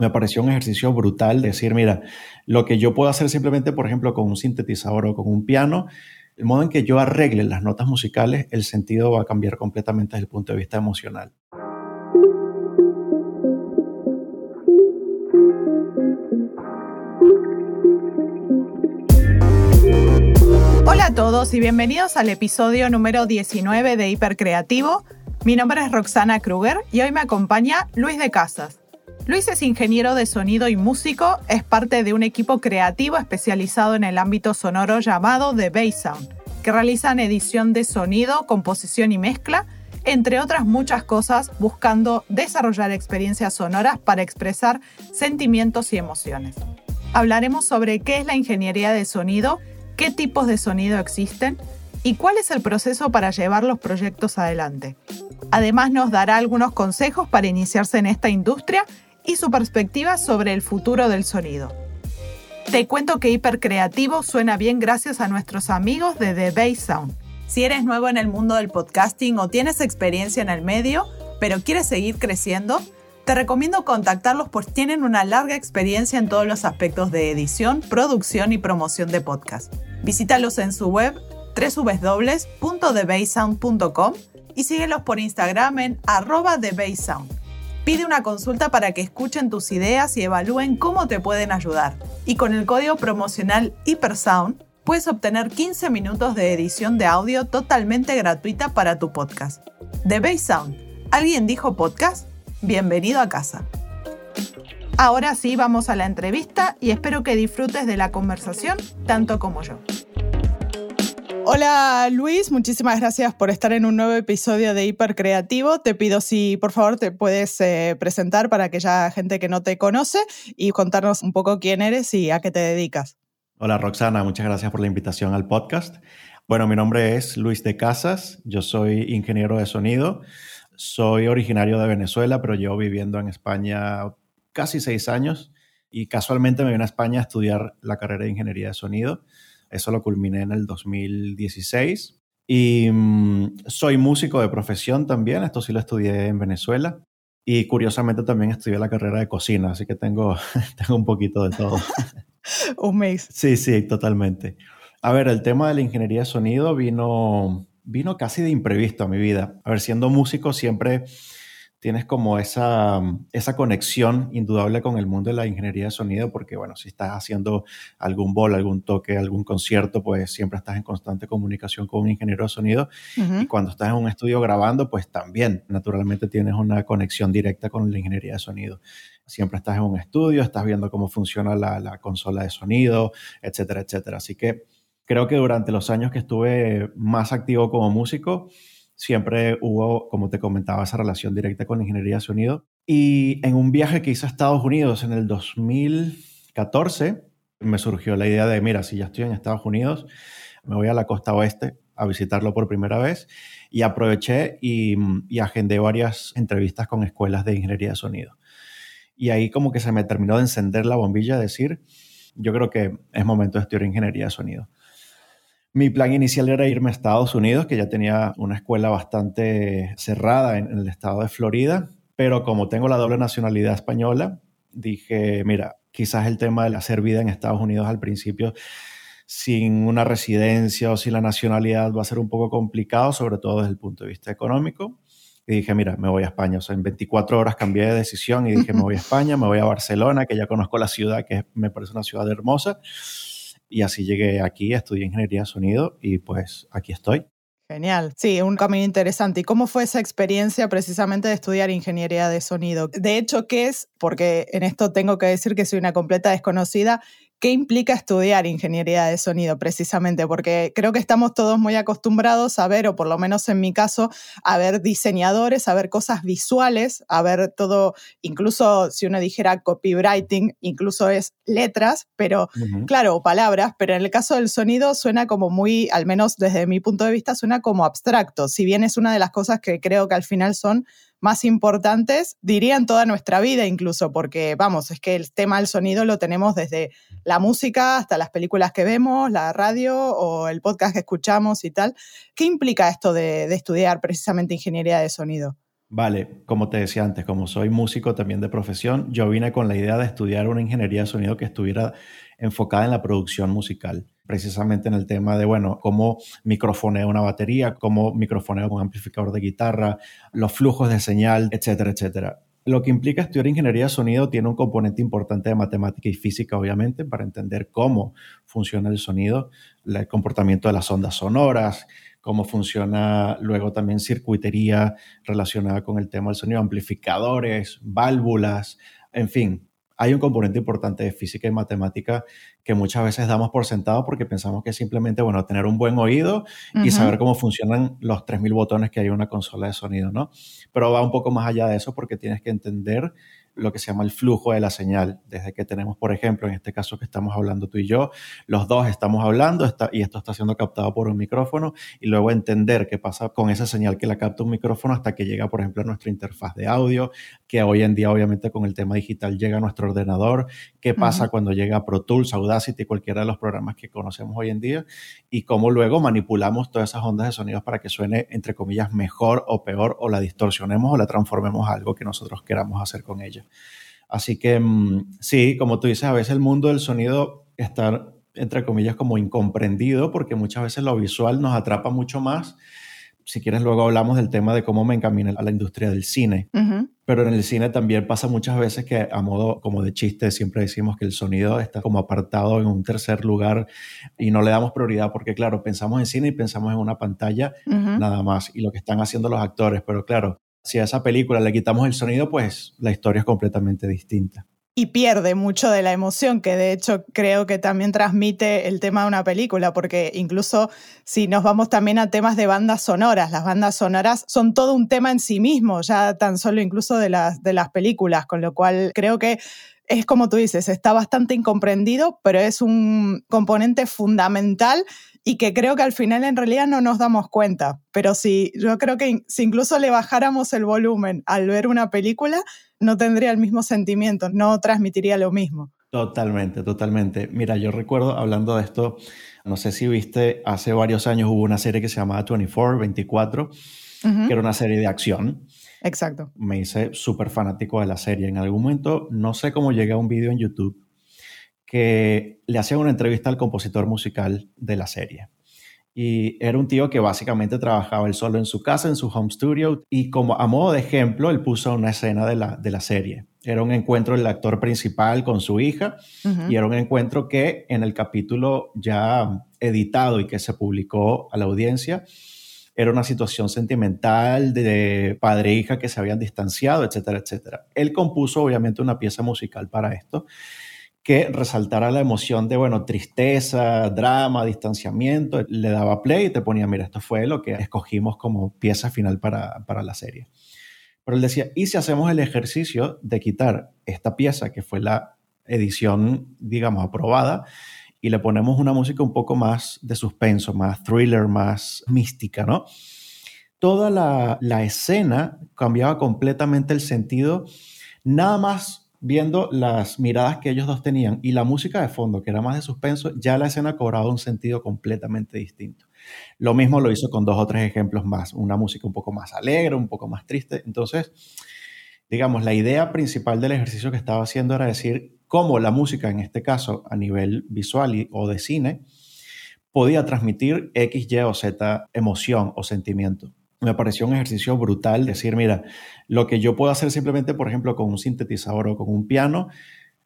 Me pareció un ejercicio brutal decir, mira, lo que yo puedo hacer simplemente, por ejemplo, con un sintetizador o con un piano, el modo en que yo arregle las notas musicales, el sentido va a cambiar completamente desde el punto de vista emocional. Hola a todos y bienvenidos al episodio número 19 de Hipercreativo. Mi nombre es Roxana Kruger y hoy me acompaña Luis de Casas. Luis es ingeniero de sonido y músico, es parte de un equipo creativo especializado en el ámbito sonoro llamado The Bass Sound, que realizan edición de sonido, composición y mezcla, entre otras muchas cosas, buscando desarrollar experiencias sonoras para expresar sentimientos y emociones. Hablaremos sobre qué es la ingeniería de sonido, qué tipos de sonido existen y cuál es el proceso para llevar los proyectos adelante. Además nos dará algunos consejos para iniciarse en esta industria y su perspectiva sobre el futuro del sonido. Te cuento que Hipercreativo suena bien gracias a nuestros amigos de The Bass Sound. Si eres nuevo en el mundo del podcasting o tienes experiencia en el medio, pero quieres seguir creciendo, te recomiendo contactarlos pues tienen una larga experiencia en todos los aspectos de edición, producción y promoción de podcast. Visítalos en su web www.thebassound.com y síguelos por Instagram en arroba TheBassSound. Pide una consulta para que escuchen tus ideas y evalúen cómo te pueden ayudar. Y con el código promocional HyperSound puedes obtener 15 minutos de edición de audio totalmente gratuita para tu podcast. The Bass Sound. ¿Alguien dijo podcast? Bienvenido a casa. Ahora sí vamos a la entrevista y espero que disfrutes de la conversación tanto como yo. Hola Luis, muchísimas gracias por estar en un nuevo episodio de Hipercreativo. Te pido si por favor te puedes eh, presentar para aquella gente que no te conoce y contarnos un poco quién eres y a qué te dedicas. Hola Roxana, muchas gracias por la invitación al podcast. Bueno, mi nombre es Luis de Casas, yo soy ingeniero de sonido, soy originario de Venezuela, pero llevo viviendo en España casi seis años y casualmente me vine a España a estudiar la carrera de ingeniería de sonido. Eso lo culminé en el 2016. Y mm, soy músico de profesión también, esto sí lo estudié en Venezuela. Y curiosamente también estudié la carrera de cocina, así que tengo, tengo un poquito de todo. un mes. Sí, sí, totalmente. A ver, el tema de la ingeniería de sonido vino, vino casi de imprevisto a mi vida. A ver, siendo músico siempre tienes como esa, esa conexión indudable con el mundo de la ingeniería de sonido, porque bueno, si estás haciendo algún bol, algún toque, algún concierto, pues siempre estás en constante comunicación con un ingeniero de sonido. Y cuando estás en un estudio grabando, pues también naturalmente tienes una conexión directa con la ingeniería de sonido. Siempre estás en un estudio, estás viendo cómo funciona la, la consola de sonido, etcétera, etcétera. Así que creo que durante los años que estuve más activo como músico, siempre hubo, como te comentaba, esa relación directa con la ingeniería de sonido. Y en un viaje que hice a Estados Unidos en el 2014, me surgió la idea de, mira, si ya estoy en Estados Unidos, me voy a la costa oeste a visitarlo por primera vez y aproveché y, y agendé varias entrevistas con escuelas de ingeniería de sonido. Y ahí como que se me terminó de encender la bombilla, de decir, yo creo que es momento de estudiar ingeniería de sonido. Mi plan inicial era irme a Estados Unidos, que ya tenía una escuela bastante cerrada en, el estado de Florida, pero como tengo la doble nacionalidad española, dije, mira, quizás el tema de hacer vida en Estados Unidos al principio sin una residencia o sin la nacionalidad va a ser un poco complicado, sobre todo desde el punto de vista económico. Y dije, mira, me voy a España. O sea, en 24 horas cambié de decisión y dije, me voy a España, me voy a Barcelona, que ya conozco la ciudad, que me parece una ciudad hermosa. Y así llegué aquí, estudié ingeniería de sonido y pues aquí estoy. Genial, sí, un camino interesante. ¿Y cómo fue esa experiencia precisamente de estudiar ingeniería de sonido? De hecho, ¿qué es? Porque en esto tengo que decir que soy una completa desconocida. ¿Qué implica estudiar ingeniería de sonido precisamente? Porque creo que estamos todos muy acostumbrados a ver, o por lo menos en mi caso, a ver diseñadores, a ver cosas visuales, a ver todo, incluso si uno dijera copywriting, incluso es letras, pero claro, palabras, pero en el caso del sonido suena como muy, al menos desde mi punto de vista, suena como abstracto, si bien es una de las cosas que creo que al final son más importantes, diría en toda nuestra vida incluso, porque vamos, es que el tema del sonido lo tenemos desde la música hasta las películas que vemos, la radio o el podcast que escuchamos y tal. ¿Qué implica esto de, estudiar precisamente ingeniería de sonido? Vale, como te decía antes, como soy músico también de profesión, yo vine con la idea de estudiar una ingeniería de sonido que estuviera enfocada en la producción musical, precisamente en el tema de, bueno, cómo microfoneo una batería, cómo microfoneo un amplificador de guitarra, los flujos de señal, etcétera, etcétera. Lo que implica estudiar ingeniería de sonido tiene un componente importante de matemática y física, obviamente, para entender cómo funciona el sonido, el comportamiento de las ondas sonoras, cómo funciona luego también circuitería relacionada con el tema del sonido, amplificadores, válvulas, en fin. Hay un componente importante de física y matemática que muchas veces damos por sentado porque pensamos que es simplemente, bueno, tener un buen oído y saber cómo funcionan los 3.000 botones que hay en una consola de sonido, ¿no? Pero va un poco más allá de eso porque tienes que entender lo que se llama el flujo de la señal. Desde que tenemos, por ejemplo, en este caso que estamos hablando tú y yo, los dos estamos hablando y esto está siendo captado por un micrófono y luego entender qué pasa con esa señal que la capta un micrófono hasta que llega, por ejemplo, a nuestra interfaz de audio, que hoy en día, obviamente, con el tema digital llega a nuestro ordenador, qué pasa cuando llega a Pro Tools, Audacity, cualquiera de los programas que conocemos hoy en día y cómo luego manipulamos todas esas ondas de sonidos para que suene, entre comillas, mejor o peor o la distorsionemos o la transformemos a algo que nosotros queramos hacer con ella. Así que mm, sí, como tú dices, a veces el mundo del sonido está, entre comillas, como incomprendido porque muchas veces lo visual nos atrapa mucho más. Si quieres, luego hablamos del tema de cómo me encaminé a la industria del cine. Pero en el cine también pasa muchas veces que a modo como de chiste siempre decimos que el sonido está como apartado en un tercer lugar y no le damos prioridad porque claro, pensamos en cine y pensamos en una pantalla nada más y lo que están haciendo los actores, pero claro, si a esa película le quitamos el sonido, pues la historia es completamente distinta. Y pierde mucho de la emoción que de hecho creo que también transmite el tema de una película, porque incluso si nos vamos también a temas de bandas sonoras, las bandas sonoras son todo un tema en sí mismo, ya tan solo incluso de las, de las películas, con lo cual creo que es como tú dices, está bastante incomprendido, pero es un componente fundamental y que creo que al final en realidad no nos damos cuenta. Pero si yo creo que si incluso le bajáramos el volumen al ver una película, no tendría el mismo sentimiento, no transmitiría lo mismo. Totalmente, totalmente. Mira, yo recuerdo hablando de esto, no sé si viste, hace varios años hubo una serie que se llamaba 24, 24, que era una serie de acción. Exacto. Me hice súper fanático de la serie. En algún momento, no sé cómo llegué a un video en YouTube que le hacía una entrevista al compositor musical de la serie. Y era un tío que básicamente trabajaba él solo en su casa, en su home studio, y como a modo de ejemplo, él puso una escena de la, de la serie. Era un encuentro del actor principal con su hija, y era un encuentro que en el capítulo ya editado y que se publicó a la audiencia, era una situación sentimental de padre e hija que se habían distanciado, etcétera, etcétera. Él compuso obviamente una pieza musical para esto que resaltara la emoción de, bueno, tristeza, drama, distanciamiento. Le daba play y te ponía, mira, esto fue lo que escogimos como pieza final para, para la serie. Pero él decía, ¿y si hacemos el ejercicio de quitar esta pieza, que fue la edición, digamos, aprobada, y le ponemos una música un poco más de suspenso, más thriller, más mística, ¿no? Toda la, escena cambiaba completamente el sentido, nada más viendo las miradas que ellos dos tenían y la música de fondo, que era más de suspenso, ya la escena cobraba un sentido completamente distinto. Lo mismo lo hizo con dos o tres ejemplos más, una música un poco más alegre, un poco más triste. Entonces, digamos, la idea principal del ejercicio que estaba haciendo era decir cómo la música, en este caso a nivel visual o de cine, podía transmitir X, Y o Z emoción o sentimiento me pareció un ejercicio brutal decir, mira, lo que yo puedo hacer simplemente, por ejemplo, con un sintetizador o con un piano,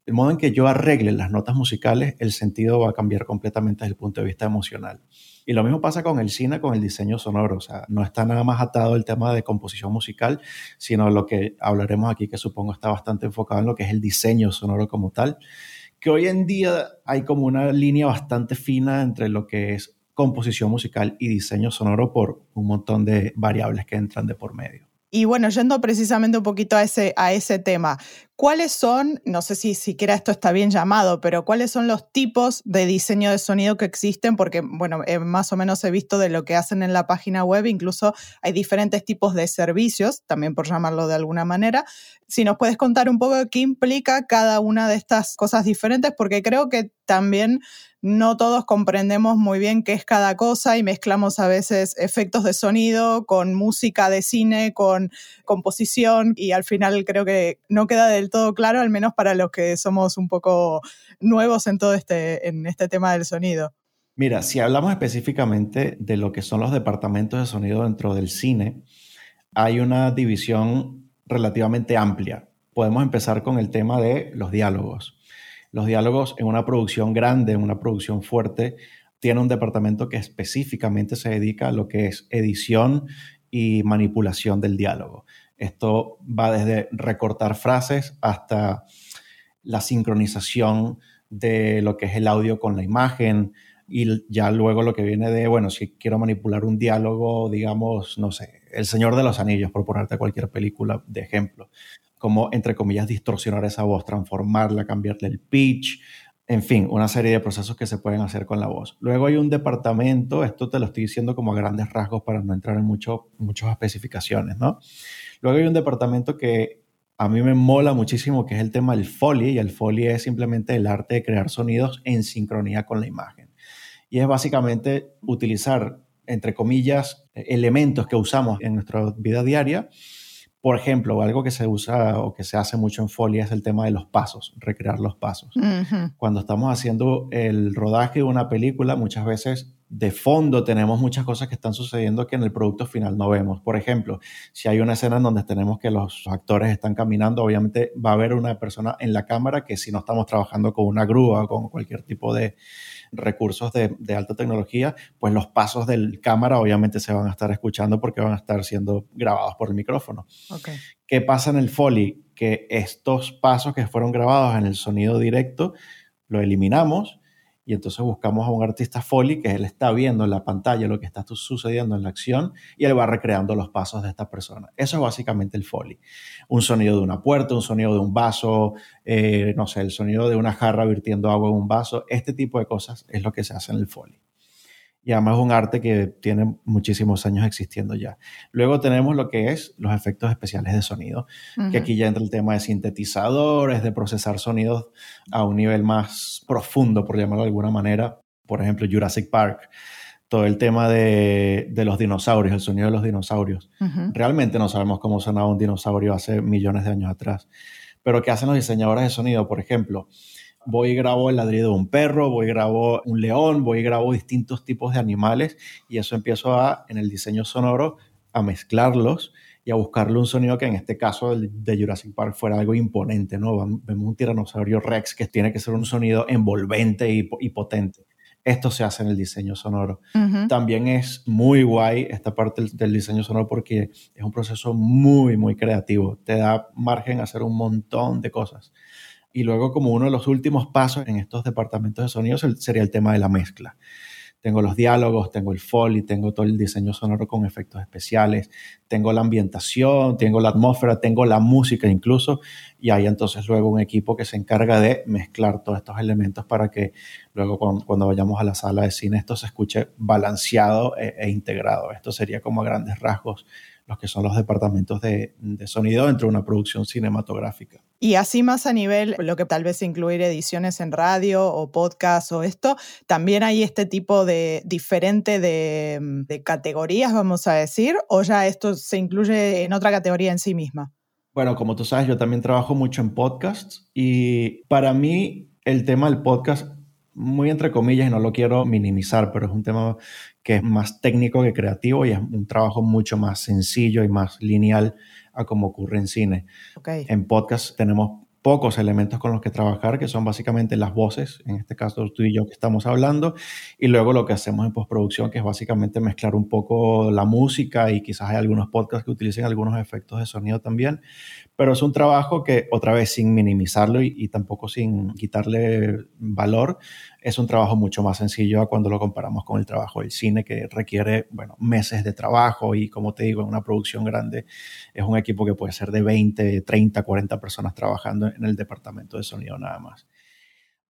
el modo en que yo arregle las notas musicales, el sentido va a cambiar completamente desde el punto de vista emocional. Y lo mismo pasa con el cine, con el diseño sonoro. O sea, no está nada más atado el tema de composición musical, sino lo que hablaremos aquí, que supongo está bastante enfocado en lo que es el diseño sonoro como tal. Que hoy en día hay como una línea bastante fina entre lo que es composición musical y diseño sonoro por un montón de variables que entran de por medio. Y bueno, yendo precisamente un poquito a ese, a ese tema, ¿cuáles son, no sé si siquiera esto está bien llamado, pero cuáles son los tipos de diseño de sonido que existen? Porque, bueno, eh, más o menos he visto de lo que hacen en la página web, incluso hay diferentes tipos de servicios, también por llamarlo de alguna manera. Si nos puedes contar un poco qué implica cada una de estas cosas diferentes, porque creo que también no todos comprendemos muy bien qué es cada cosa y mezclamos a veces efectos de sonido con música de cine, con composición y al final creo que no queda todo claro, al menos para los que somos un poco nuevos en todo este, en este tema del sonido. Mira, si hablamos específicamente de lo que son los departamentos de sonido dentro del cine, hay una división relativamente amplia. Podemos empezar con el tema de los diálogos. Los diálogos en una producción grande, en una producción fuerte, tiene un departamento que específicamente se dedica a lo que es edición y manipulación del diálogo. Esto va desde recortar frases hasta la sincronización de lo que es el audio con la imagen y ya luego lo que viene de, bueno, si quiero manipular un diálogo, digamos, no sé, El Señor de los Anillos, por ponerte cualquier película de ejemplo como, entre comillas, distorsionar esa voz, transformarla, cambiarle el pitch, en fin, una serie de procesos que se pueden hacer con la voz. Luego hay un departamento, esto te lo estoy diciendo como a grandes rasgos para no entrar en mucho, muchas especificaciones, ¿no? Luego hay un departamento que a mí me mola muchísimo, que es el tema del Foley, y el Foley es simplemente el arte de crear sonidos en sincronía con la imagen. Y es básicamente utilizar, entre comillas, elementos que usamos en nuestra vida diaria por ejemplo, algo que se usa o que se hace mucho en Folia es el tema de los pasos, recrear los pasos. Cuando estamos haciendo el rodaje de una película, muchas veces de fondo tenemos muchas cosas que están sucediendo que en el producto final no vemos. Por ejemplo, si hay una escena en donde tenemos que los actores están caminando, obviamente va a haber una persona en la cámara que si no estamos trabajando con una grúa o con cualquier tipo de, recursos de, alta tecnología, pues los pasos del cámara obviamente se van a estar escuchando porque van a estar siendo grabados por el micrófono. ¿Qué pasa en el Foley? Que estos pasos que fueron grabados en el sonido directo, lo eliminamos y entonces buscamos a un artista Foley que él está viendo en la pantalla lo que está sucediendo en la acción y él va recreando los pasos de esta persona. Eso es básicamente el Foley. Un sonido de una puerta, un sonido de un vaso, eh, no sé, el sonido de una jarra virtiendo agua en un vaso. Este tipo de cosas es lo que se hace en el Foley y además es un arte que tiene muchísimos años existiendo ya. Luego tenemos lo que es los efectos especiales de sonido, que aquí ya entra el tema de sintetizadores, de procesar sonidos a un nivel más profundo, por llamarlo de alguna manera. Por ejemplo, Jurassic Park, todo el tema de, de los dinosaurios, el sonido de los dinosaurios. Realmente no sabemos cómo sonaba un dinosaurio hace millones de años atrás. Pero ¿qué hacen los diseñadores de sonido? Por ejemplo, voy y grabo el ladrido de un perro, voy y grabo un león, voy y grabo distintos tipos de animales y eso empiezo a, en el diseño sonoro, a mezclarlos y a buscarle un sonido que en este caso de Jurassic Park fuera algo imponente, ¿no? Vemos un tiranosaurio Rex que tiene que ser un sonido envolvente y, potente. Esto se hace en el diseño sonoro. También es muy guay esta parte del, diseño sonoro porque es un proceso muy, muy creativo. Te da margen a hacer un montón de cosas. Y luego como uno de los últimos pasos en estos departamentos de sonido sería el tema de la mezcla. Tengo los diálogos, tengo el foley, tengo todo el diseño sonoro con efectos especiales, tengo la ambientación, tengo la atmósfera, tengo la música incluso, y hay entonces luego un equipo que se encarga de mezclar todos estos elementos para que luego cuando, vayamos a la sala de cine esto se escuche balanceado e, e integrado. Esto sería como a grandes rasgos los que son los departamentos de, sonido dentro de una producción cinematográfica. Y así más a nivel, lo que tal vez incluir ediciones en radio o podcast o esto, también hay este tipo de diferente de, de categorías, vamos a decir, o ya esto se incluye en otra categoría en sí misma. Bueno, como tú sabes, yo también trabajo mucho en podcasts y para mí el tema del podcast muy entre comillas, y no lo quiero minimizar, pero es un tema que es más técnico que creativo y es un trabajo mucho más sencillo y más lineal a como ocurre en cine. En podcast tenemos pocos elementos con los que trabajar, que son básicamente las voces, en este caso tú y yo que estamos hablando, y luego lo que hacemos en postproducción, que es básicamente mezclar un poco la música y quizás hay algunos podcasts que utilicen algunos efectos de sonido también, pero es un trabajo que, otra vez, sin minimizarlo y, tampoco sin quitarle valor, es un trabajo mucho más sencillo cuando lo comparamos con el trabajo del cine, que requiere, bueno, meses de trabajo y, como te digo, en una producción grande es un equipo que puede ser de 20, 30, 40 personas trabajando en el departamento de sonido nada más.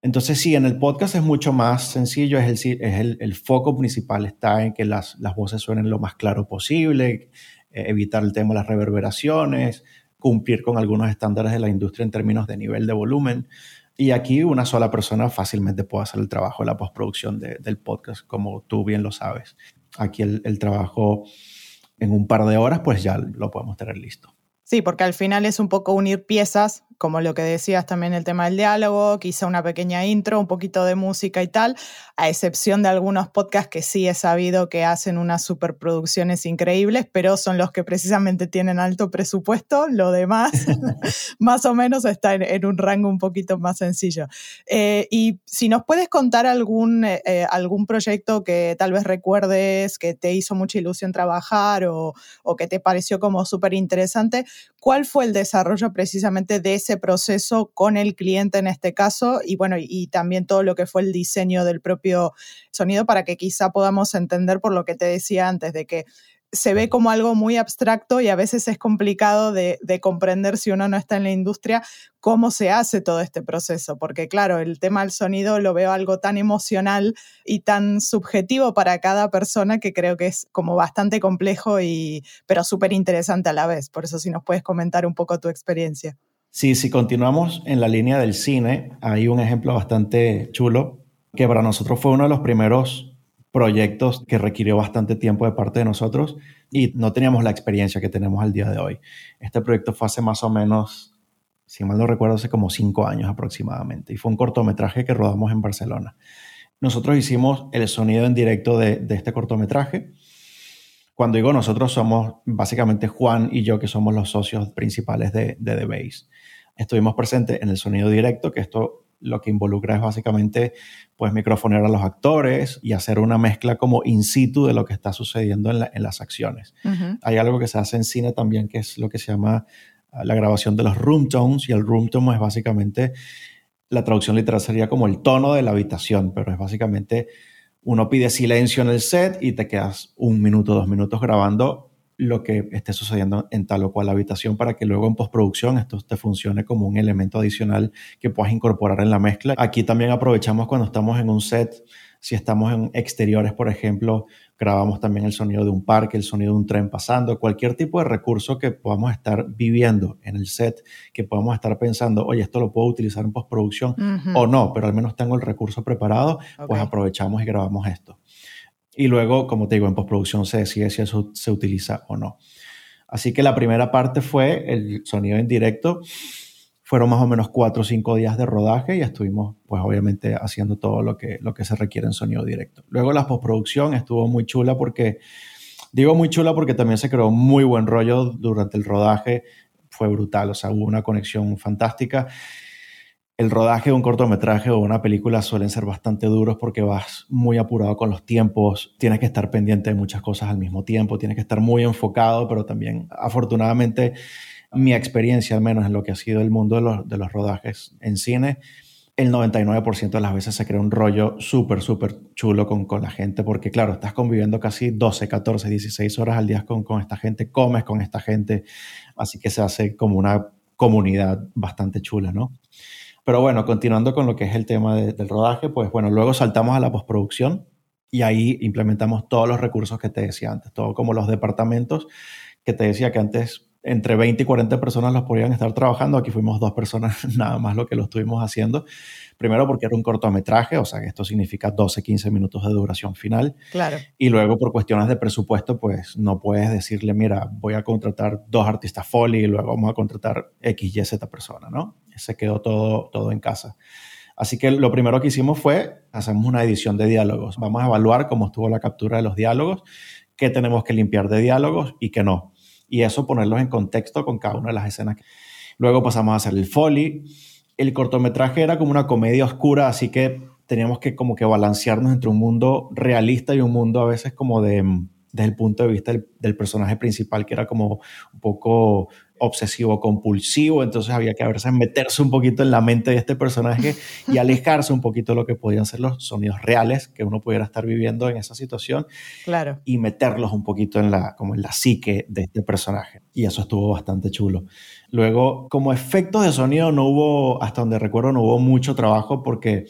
Entonces, sí, en el podcast es mucho más sencillo, es el, es el, foco principal está en que las, las, voces suenen lo más claro posible, eh, evitar el tema de las reverberaciones, cumplir con algunos estándares de la industria en términos de nivel de volumen. Y aquí una sola persona fácilmente puede hacer el trabajo de la postproducción del podcast, como tú bien lo sabes. Aquí el, trabajo en un par de horas, pues ya lo podemos tener listo. Sí, porque al final es un poco unir piezas como lo que decías también el tema del diálogo, quizá una pequeña intro, un poquito de música y tal, a excepción de algunos podcasts que sí he sabido que hacen unas superproducciones increíbles, pero son los que precisamente tienen alto presupuesto, lo demás más o menos está en, un rango un poquito más sencillo. Eh, y si nos puedes contar algún, eh, eh, algún proyecto que tal vez recuerdes, que te hizo mucha ilusión trabajar o, o que te pareció como súper interesante, ¿cuál fue el desarrollo precisamente de ese proceso con el cliente en este caso y bueno, y, también todo lo que fue el diseño del propio sonido para que quizá podamos entender por lo que te decía antes, de que se ve como algo muy abstracto y a veces es complicado de, comprender si uno no está en la industria cómo se hace todo este proceso, porque claro, el tema del sonido lo veo algo tan emocional y tan subjetivo para cada persona que creo que es como bastante complejo y pero súper interesante a la vez. Por eso si nos puedes comentar un poco tu experiencia. Sí, si continuamos en la línea del cine, hay un ejemplo bastante chulo que para nosotros fue uno de los primeros proyectos que requirió bastante tiempo de parte de nosotros y no teníamos la experiencia que tenemos al día de hoy. Este proyecto fue hace más o menos, si mal no recuerdo, hace como cinco años aproximadamente y fue un cortometraje que rodamos en Barcelona. Nosotros hicimos el sonido en directo de, este cortometraje. Cuando digo nosotros somos básicamente Juan y yo que somos los socios principales de, de The Base estuvimos presentes en el sonido directo, que esto lo que involucra es básicamente pues microfonear a los actores y hacer una mezcla como in situ de lo que está sucediendo en, las acciones. Hay algo que se hace en cine también que es lo que se llama ah, la grabación de los room tones y el room tone es básicamente la traducción literal sería como el tono de la habitación, pero es básicamente uno pide silencio en el set y te quedas un minuto, dos minutos grabando lo que esté sucediendo en tal o cual habitación para que luego en postproducción esto te funcione como un elemento adicional que puedas incorporar en la mezcla. Aquí también aprovechamos cuando estamos en un set, si estamos en exteriores, por ejemplo, grabamos también el sonido de un parque, el sonido de un tren pasando, cualquier tipo de recurso que podamos estar viviendo en el set, que podamos estar pensando, oye, esto lo puedo utilizar en postproducción o no, pero al menos tengo el recurso preparado, pues aprovechamos y grabamos esto y luego, como te digo, en postproducción se decide si eso se utiliza o no. Así que la primera parte fue el sonido en directo. Fueron más o menos cuatro o cinco días de rodaje y estuvimos, pues obviamente, haciendo todo lo que, lo que se requiere en sonido directo. Luego la postproducción estuvo muy chula porque, digo muy chula porque también se creó muy buen rollo durante el rodaje. Fue brutal, o sea, hubo una conexión fantástica el rodaje de un cortometraje o una película suelen ser bastante duros porque vas muy apurado con los tiempos, tienes que estar pendiente de muchas cosas al mismo tiempo, tienes que estar muy enfocado, pero también afortunadamente mi experiencia al menos en lo que ha sido el mundo de los, rodajes en cine, el 99% de las veces se crea un rollo súper, súper chulo con, con, la gente, porque claro, estás conviviendo casi 12, 14, 16 horas al día con, con esta gente, comes con esta gente, así que se hace como una comunidad bastante chula, ¿no? Pero bueno, continuando con lo que es el tema del rodaje, pues bueno, luego saltamos a la postproducción y ahí implementamos todos los recursos que te decía antes, todo como los departamentos que te decía que antes entre 20 y 40 personas los podían estar trabajando, aquí fuimos dos personas nada más lo que lo estuvimos haciendo. Primero porque era un cortometraje, o sea que esto significa 12, 15 minutos de duración final. Claro. Y luego por cuestiones de presupuesto, pues no puedes decirle, mira, voy a contratar dos artistas foley y luego vamos a contratar X, Y, Z persona, ¿no? Se quedó todo, todo en casa. Así que lo primero que hicimos fue, hacemos una edición de diálogos. Vamos a evaluar cómo estuvo la captura de los diálogos, qué tenemos que limpiar de diálogos y qué no. Y eso ponerlos en contexto con cada una de las escenas. Luego pasamos a hacer el foley el cortometraje era como una comedia oscura, así que teníamos que como que balancearnos entre un mundo realista y un mundo a veces como de desde el punto de vista del, personaje principal, que era como un poco obsesivo compulsivo, entonces había que a veces meterse un poquito en la mente de este personaje y alejarse un poquito de lo que podían ser los sonidos reales que uno pudiera estar viviendo en esa situación claro. y meterlos un poquito en la, como en la psique de este personaje. Y eso estuvo bastante chulo. Luego, como efectos de sonido no hubo, hasta donde recuerdo, no hubo mucho trabajo porque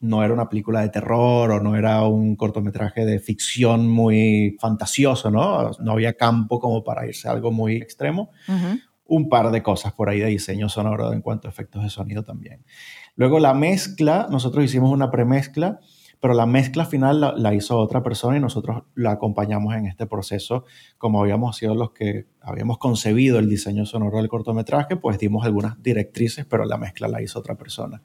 no era una película de terror o no era un cortometraje de ficción muy fantasioso, ¿no? No había campo como para irse a algo muy extremo. Un par de cosas por ahí de diseño sonoro en cuanto a efectos de sonido también. Luego la mezcla, nosotros hicimos una premezcla, pero la mezcla final la, hizo otra persona y nosotros la acompañamos en este proceso, como habíamos sido los que habíamos concebido el diseño sonoro del cortometraje, pues dimos algunas directrices, pero la mezcla la hizo otra persona.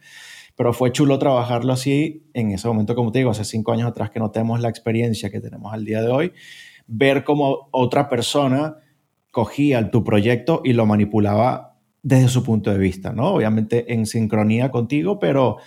Pero fue chulo trabajarlo así en ese momento, como te digo, hace cinco años atrás que no tenemos la experiencia que tenemos al día de hoy, ver cómo otra persona cogía tu proyecto y lo manipulaba desde su punto de vista, ¿no? Obviamente en sincronía contigo, pero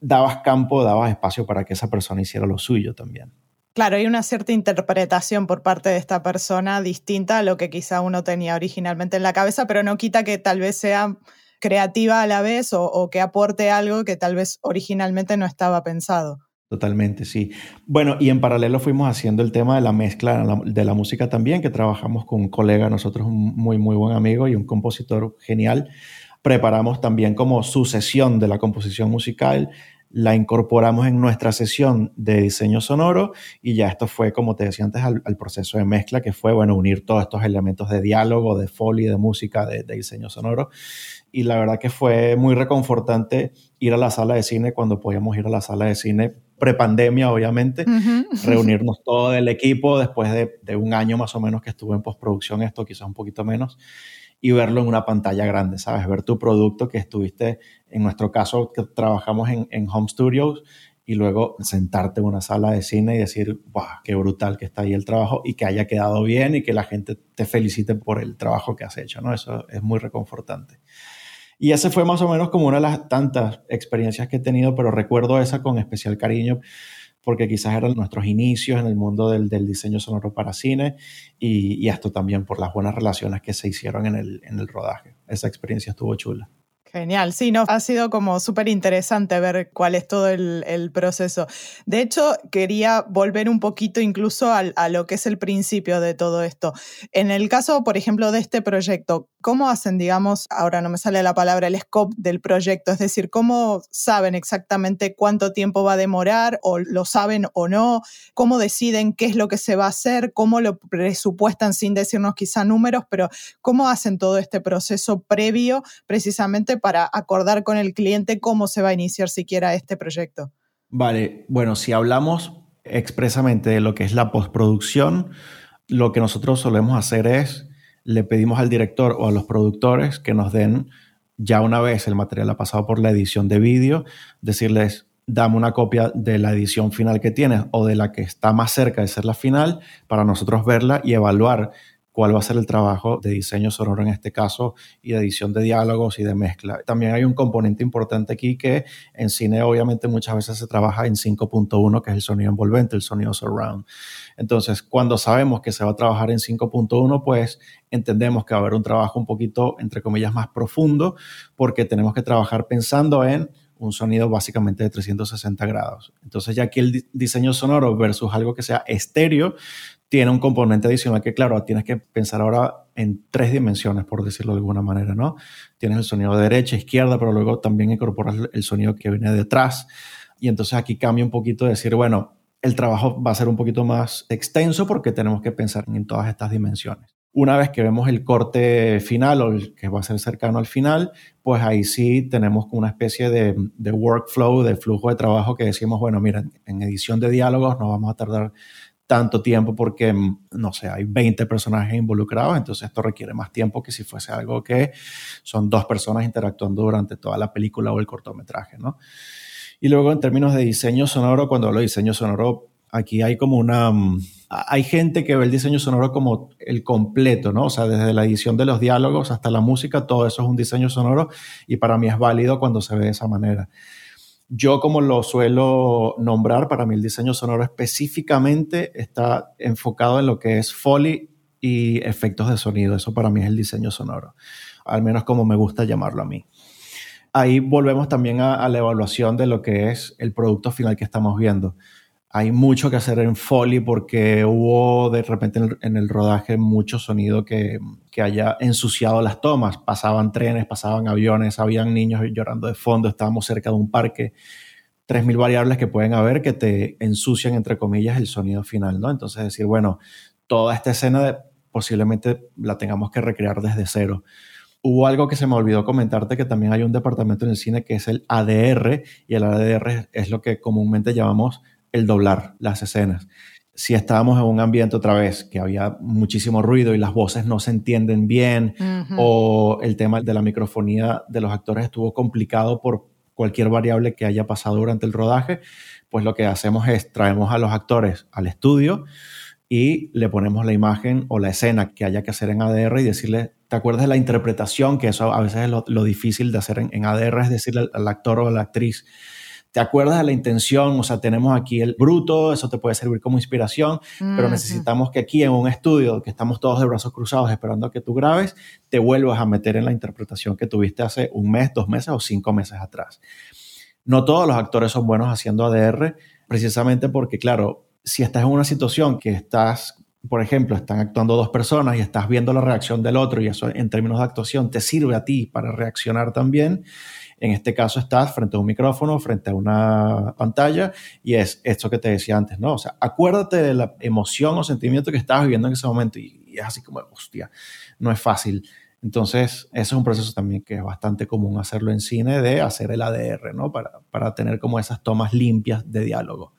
dabas campo, dabas espacio para que esa persona hiciera lo suyo también. Claro, hay una cierta interpretación por parte de esta persona distinta a lo que quizá uno tenía originalmente en la cabeza, pero no quita que tal vez sea creativa a la vez o, que aporte algo que tal vez originalmente no estaba pensado. Totalmente, sí. Bueno, y en paralelo fuimos haciendo el tema de la mezcla de la música también, que trabajamos con un colega, nosotros un muy, muy buen amigo y un compositor genial. Preparamos también como sucesión de la composición musical, la incorporamos en nuestra sesión de diseño sonoro y ya esto fue, como te decía antes, al, proceso de mezcla, que fue, bueno, unir todos estos elementos de diálogo, de foley, de música, de, de diseño sonoro. Y la verdad que fue muy reconfortante ir a la sala de cine cuando podíamos ir a la sala de cine prepandemia, obviamente, reunirnos todo el equipo después de, un año más o menos que estuve en postproducción, esto quizás un poquito menos, y verlo en una pantalla grande, ¿sabes? Ver tu producto que estuviste, en nuestro caso, que trabajamos en, en home studios, y luego sentarte en una sala de cine y decir, ¡guau! Qué brutal que está ahí el trabajo y que haya quedado bien y que la gente te felicite por el trabajo que has hecho, ¿no? Eso es muy reconfortante. Y ese fue más o menos como una de las tantas experiencias que he tenido, pero recuerdo esa con especial cariño porque quizás eran nuestros inicios en el mundo del, diseño sonoro para cine y, esto también por las buenas relaciones que se hicieron en el, en el rodaje. Esa experiencia estuvo chula. Genial, sí, no, ha sido como súper interesante ver cuál es todo el, proceso. De hecho, quería volver un poquito incluso a lo que es el principio de todo esto. En el caso, por ejemplo, de este proyecto, ¿cómo hacen, digamos, ahora no me sale la palabra, el scope del proyecto? Es decir, ¿cómo saben exactamente cuánto tiempo va a demorar o lo saben o no? ¿Cómo deciden qué es lo que se va a hacer? ¿Cómo lo presupuestan sin decirnos quizá números? Pero ¿cómo hacen todo este proceso previo precisamente para acordar con el cliente cómo se va a iniciar siquiera este proyecto? Vale, bueno, si hablamos expresamente de lo que es la postproducción, lo que nosotros solemos hacer es, le pedimos al director o a los productores que nos den ya una vez el material ha pasado por la edición de vídeo, decirles, dame una copia de la edición final que tienes o de la que está más cerca de ser la final para nosotros verla y evaluar cuál va a ser el trabajo de diseño sonoro en este caso y de edición de diálogos y de mezcla. También hay un componente importante aquí que en cine obviamente muchas veces se trabaja en 5.1, que es el sonido envolvente, el sonido surround. Entonces, cuando sabemos que se va a trabajar en 5.1, pues entendemos que va a haber un trabajo un poquito, entre comillas, más profundo, porque tenemos que trabajar pensando en un sonido básicamente de 360 grados. Entonces ya aquí el diseño sonoro versus algo que sea estéreo tiene un componente adicional que, claro, tienes que pensar ahora en tres dimensiones, por decirlo de alguna manera, ¿no? Tienes el sonido de derecha, izquierda, pero luego también incorporas el sonido que viene detrás. Y entonces aquí cambia un poquito decir, bueno, el trabajo va a ser un poquito más extenso porque tenemos que pensar en todas estas dimensiones. Una vez que vemos el corte final o el que va a ser cercano al final, pues ahí sí tenemos una especie de, de workflow, de flujo de trabajo que decimos, bueno, mira, en edición de diálogos nos vamos a tardar tanto tiempo porque, mm, no sé, hay 20 personajes involucrados, entonces esto requiere más tiempo que si fuese algo que son dos personas interactuando durante toda la película o el cortometraje, ¿no? Y luego en términos de diseño sonoro, cuando hablo de diseño sonoro, aquí hay como una... Mm, hay gente que ve el diseño sonoro como el completo, ¿no? O sea, desde la edición de los diálogos hasta la música, todo eso es un diseño sonoro y para mí es válido cuando se ve de esa manera. Yo como lo suelo nombrar, para mí el diseño sonoro específicamente está enfocado en lo que es Foley y efectos de sonido. Eso para mí es el diseño sonoro, al menos como me gusta llamarlo a mí. Ahí volvemos también a, la evaluación de lo que es el producto final que estamos viendo. Hay mucho que hacer en Foley porque hubo de repente en el, rodaje mucho sonido que, que, haya ensuciado las tomas. Pasaban trenes, pasaban aviones, habían niños llorando de fondo, estábamos cerca de un parque 3.000 variables que pueden haber que te ensucian, entre comillas, el sonido final, ¿no? Entonces decir, bueno, toda esta escena posiblemente la tengamos que recrear desde cero. Hubo algo que se me olvidó comentarte, que también hay un departamento en el cine que es el ADR, y el ADR es lo que comúnmente llamamos el doblar las escenas. Si estábamos en un ambiente otra vez que había muchísimo ruido y las voces no se entienden bien, o el tema de la microfonía de los actores estuvo complicado por cualquier variable que haya pasado durante el rodaje, pues lo que hacemos es traemos a los actores al estudio y le ponemos la imagen o la escena que haya que hacer en ADR y decirle, ¿te acuerdas de la interpretación? Que eso a veces es lo, difícil de hacer en, ADR, es decirle al, actor o a la actriz, ¿te acuerdas de la intención? O sea, tenemos aquí el bruto, eso te puede servir como inspiración, pero necesitamos que aquí en un estudio, que estamos todos de brazos cruzados esperando a que tú grabes, te vuelvas a meter en la interpretación que tuviste hace un mes, dos meses o cinco meses atrás. No todos los actores son buenos haciendo ADR, precisamente porque, claro, si estás en una situación que estás por ejemplo, están actuando dos personas y estás viendo la reacción del otro y eso en términos de actuación te sirve a ti para reaccionar también, en este caso estás frente a un micrófono, frente a una pantalla y es esto que te decía antes, ¿no? O sea, acuérdate de la emoción o sentimiento que estabas viviendo en ese momento y, es así como, hostia, no es fácil. Entonces, ese es un proceso también que es bastante común hacerlo en cine, de hacer el ADR, ¿no? Para, para tener como esas tomas limpias de diálogo.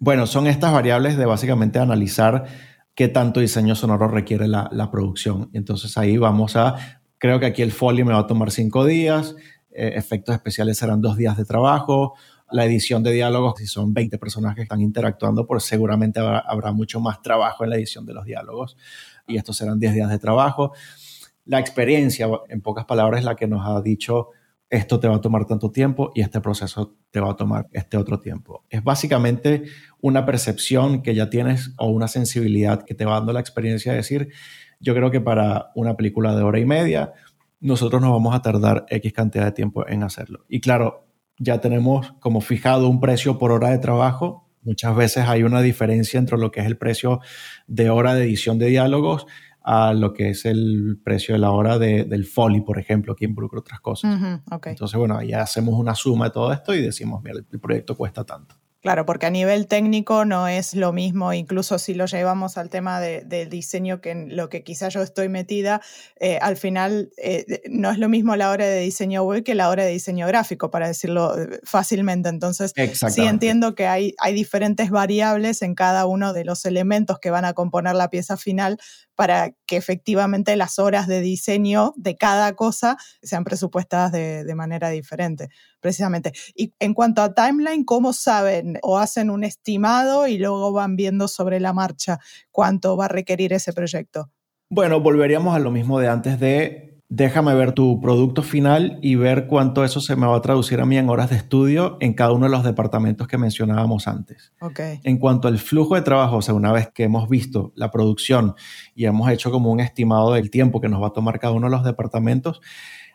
Bueno, son estas variables de básicamente analizar qué tanto diseño sonoro requiere la, la producción. Entonces ahí vamos a, creo que aquí el folio me va a tomar cinco días, eh, efectos especiales serán dos días de trabajo, la edición de diálogos, si son 20 personas que están interactuando, pues seguramente habrá, mucho más trabajo en la edición de los diálogos y estos serán 10 días de trabajo. La experiencia, en pocas palabras, es la que nos ha dicho esto te va a tomar tanto tiempo y este proceso te va a tomar este otro tiempo. Es básicamente una percepción que ya tienes o una sensibilidad que te va dando la experiencia de decir, yo creo que para una película de hora y media nosotros nos vamos a tardar X cantidad de tiempo en hacerlo. Y claro, ya tenemos como fijado un precio por hora de trabajo. Muchas veces hay una diferencia entre lo que es el precio de hora de edición de diálogos a lo que es el precio de la hora del folly, por ejemplo, que involucra otras cosas. Entonces, bueno, ya hacemos una suma de todo esto y decimos, mira, el proyecto cuesta tanto. Claro, porque a nivel técnico no es lo mismo, incluso si lo llevamos al tema del diseño, que en lo que quizá yo estoy metida, eh, al final eh, no es lo mismo la hora de diseño web que la hora de diseño gráfico, para decirlo eh, fácilmente. Entonces, sí entiendo que hay, hay diferentes variables en cada uno de los elementos que van a componer la pieza final para que efectivamente las horas de diseño de cada cosa sean presupuestadas de, manera diferente, precisamente. Y en cuanto a timeline, ¿cómo saben o hacen un estimado y luego van viendo sobre la marcha cuánto va a requerir ese proyecto? Bueno, volveríamos a lo mismo de antes de déjame ver tu producto final y ver cuánto eso se me va a traducir a mí en horas de estudio en cada uno de los departamentos que mencionábamos antes. Okay. En cuanto al flujo de trabajo, o sea, una vez que hemos visto la producción y hemos hecho como un estimado del tiempo que nos va a tomar cada uno de los departamentos,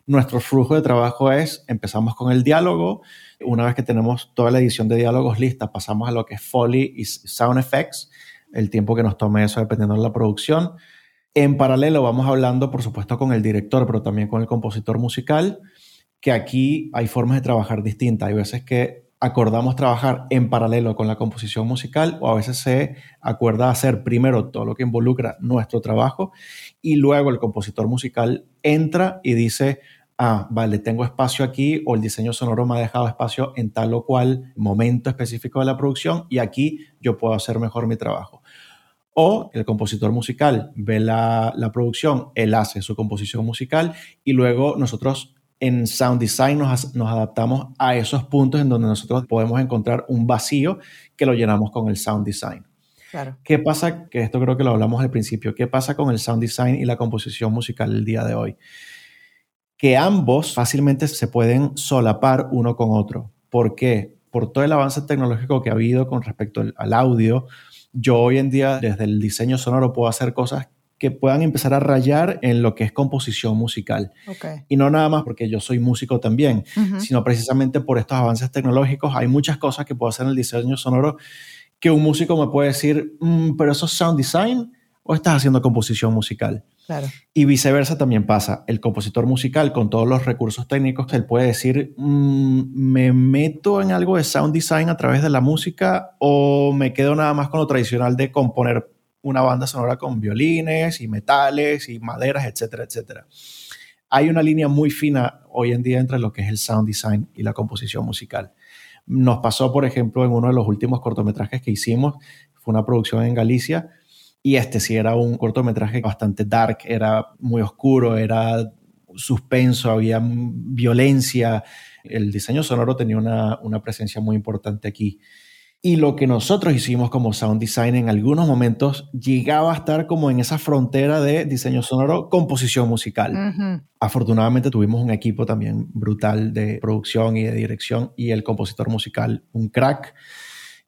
nuestro flujo de trabajo es, empezamos con el diálogo, una vez que tenemos toda la edición de diálogos lista, pasamos a lo que es Foley y Sound Effects, el tiempo que nos tome eso dependiendo de la producción en paralelo vamos hablando, por supuesto, con el director, pero también con el compositor musical, que aquí hay formas de trabajar distintas. Hay veces que acordamos trabajar en paralelo con la composición musical o a veces se acuerda hacer primero todo lo que involucra nuestro trabajo y luego el compositor musical entra y dice, ah, vale, tengo espacio aquí o el diseño sonoro me ha dejado espacio en tal o cual momento específico de la producción y aquí yo puedo hacer mejor mi trabajo. O el compositor musical ve la, producción, él hace su composición musical y luego nosotros en Sound Design nos, nos, adaptamos a esos puntos en donde nosotros podemos encontrar un vacío que lo llenamos con el Sound Design. Claro. ¿Qué pasa? Que esto creo que lo hablamos al principio. ¿Qué pasa con el Sound Design y la composición musical el día de hoy? Que ambos fácilmente se pueden solapar uno con otro. ¿Por qué? Por todo el avance tecnológico que ha habido con respecto al audio, yo hoy en día desde el diseño sonoro puedo hacer cosas que puedan empezar a rayar en lo que es composición musical. Y no nada más porque yo soy músico también, sino precisamente por estos avances tecnológicos. Hay muchas cosas que puedo hacer en el diseño sonoro que un músico me puede decir, mm, pero eso es sound design o estás haciendo composición musical. Y viceversa también pasa. El compositor musical con todos los recursos técnicos, él puede decir, mm, me meto en algo de sound design a través de la música o me quedo nada más con lo tradicional de componer una banda sonora con violines y metales y maderas, etcétera, etcétera. Hay una línea muy fina hoy en día entre lo que es el sound design y la composición musical. Nos pasó, por ejemplo, en uno de los últimos cortometrajes que hicimos, fue una producción en Galicia, y este sí era un cortometraje bastante dark, era muy oscuro, era suspenso, había violencia. El diseño sonoro tenía una, una presencia muy importante aquí. Y lo que nosotros hicimos como sound design en algunos momentos llegaba a estar como en esa frontera de diseño sonoro, composición musical. Afortunadamente tuvimos un equipo también brutal de producción y de dirección y el compositor musical, un crack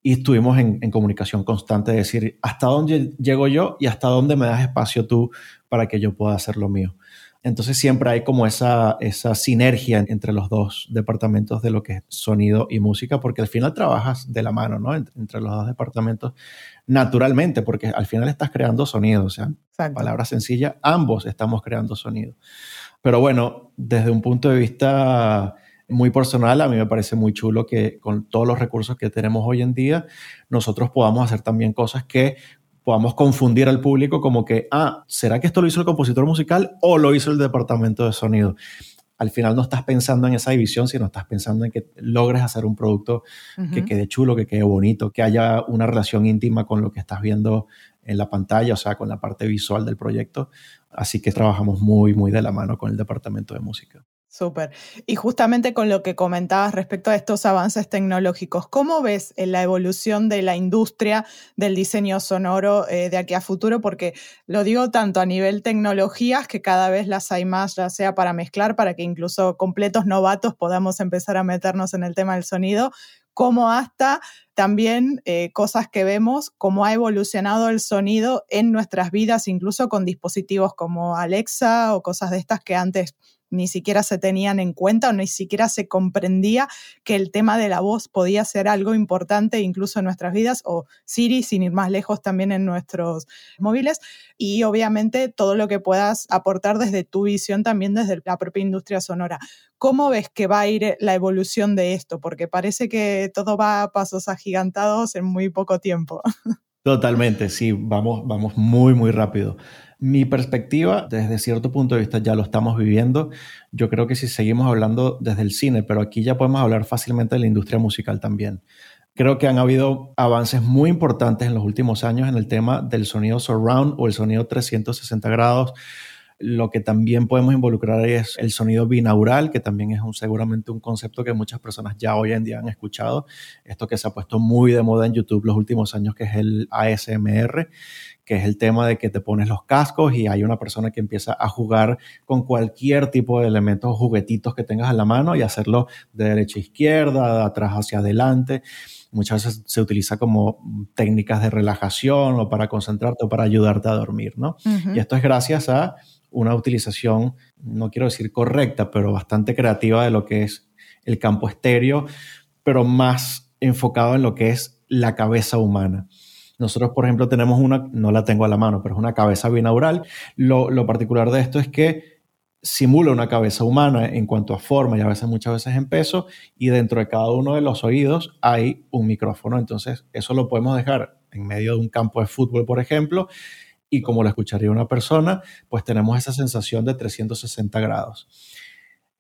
y estuvimos en, comunicación constante de decir hasta dónde llego yo y hasta dónde me das espacio tú para que yo pueda hacer lo mío. Entonces siempre hay como esa, esa sinergia entre los dos departamentos de lo que es sonido y música, porque al final trabajas de la mano, ¿no? Entre, los dos departamentos, naturalmente, porque al final estás creando sonido, o sea, palabra sencilla, ambos estamos creando sonido. Pero bueno, desde un punto de vista muy personal, a mí me parece muy chulo que con todos los recursos que tenemos hoy en día, nosotros podamos hacer también cosas que podamos confundir al público como que, ah, ¿será que esto lo hizo el compositor musical o lo hizo el departamento de sonido? Al final no estás pensando en esa división, sino estás pensando en que logres hacer un producto que quede chulo, que quede bonito, que haya una relación íntima con lo que estás viendo en la pantalla, o sea, con la parte visual del proyecto. Así que trabajamos muy, muy de la mano con el departamento de música. Súper. Y justamente con lo que comentabas respecto a estos avances tecnológicos, ¿cómo ves en la evolución de la industria del diseño sonoro eh, de aquí a futuro? Porque lo digo tanto a nivel tecnologías, que cada vez las hay más, ya sea para mezclar, para que incluso completos novatos podamos empezar a meternos en el tema del sonido, como hasta también eh, cosas que vemos, cómo ha evolucionado el sonido en nuestras vidas, incluso con dispositivos como Alexa o cosas de estas que antes ni siquiera se tenían en cuenta o ni siquiera se comprendía que el tema de la voz podía ser algo importante incluso en nuestras vidas o Siri, sin ir más lejos, también en nuestros móviles y obviamente todo lo que puedas aportar desde tu visión también desde la propia industria sonora. ¿Cómo ves que va a ir la evolución de esto? Porque parece que todo va a pasos agigantados en muy poco tiempo. Totalmente, sí, vamos, vamos muy, muy rápido. Mi perspectiva, desde cierto punto de vista, ya lo estamos viviendo. Yo creo que si seguimos hablando desde el cine, pero aquí ya podemos hablar fácilmente de la industria musical también. Creo que han habido avances muy importantes en los últimos años en el tema del sonido surround o el sonido 360 grados lo que también podemos involucrar es el sonido binaural, que también es un, seguramente un concepto que muchas personas ya hoy en día han escuchado. Esto que se ha puesto muy de moda en YouTube los últimos años, que es el ASMR, que es el tema de que te pones los cascos y hay una persona que empieza a jugar con cualquier tipo de elementos o juguetitos que tengas a la mano y hacerlo de derecha a izquierda, de atrás hacia adelante. Muchas veces se utiliza como técnicas de relajación o para concentrarte o para ayudarte a dormir, ¿no? Y esto es gracias a una utilización, no quiero decir correcta, pero bastante creativa de lo que es el campo estéreo, pero más enfocado en lo que es la cabeza humana. Nosotros, por ejemplo, tenemos una, no la tengo a la mano, pero es una cabeza binaural. Lo, lo particular de esto es que simula una cabeza humana en cuanto a forma y a veces muchas veces en peso y dentro de cada uno de los oídos hay un micrófono. Entonces, eso lo podemos dejar en medio de un campo de fútbol, por ejemplo, y como lo escucharía una persona, pues tenemos esa sensación de 360 grados.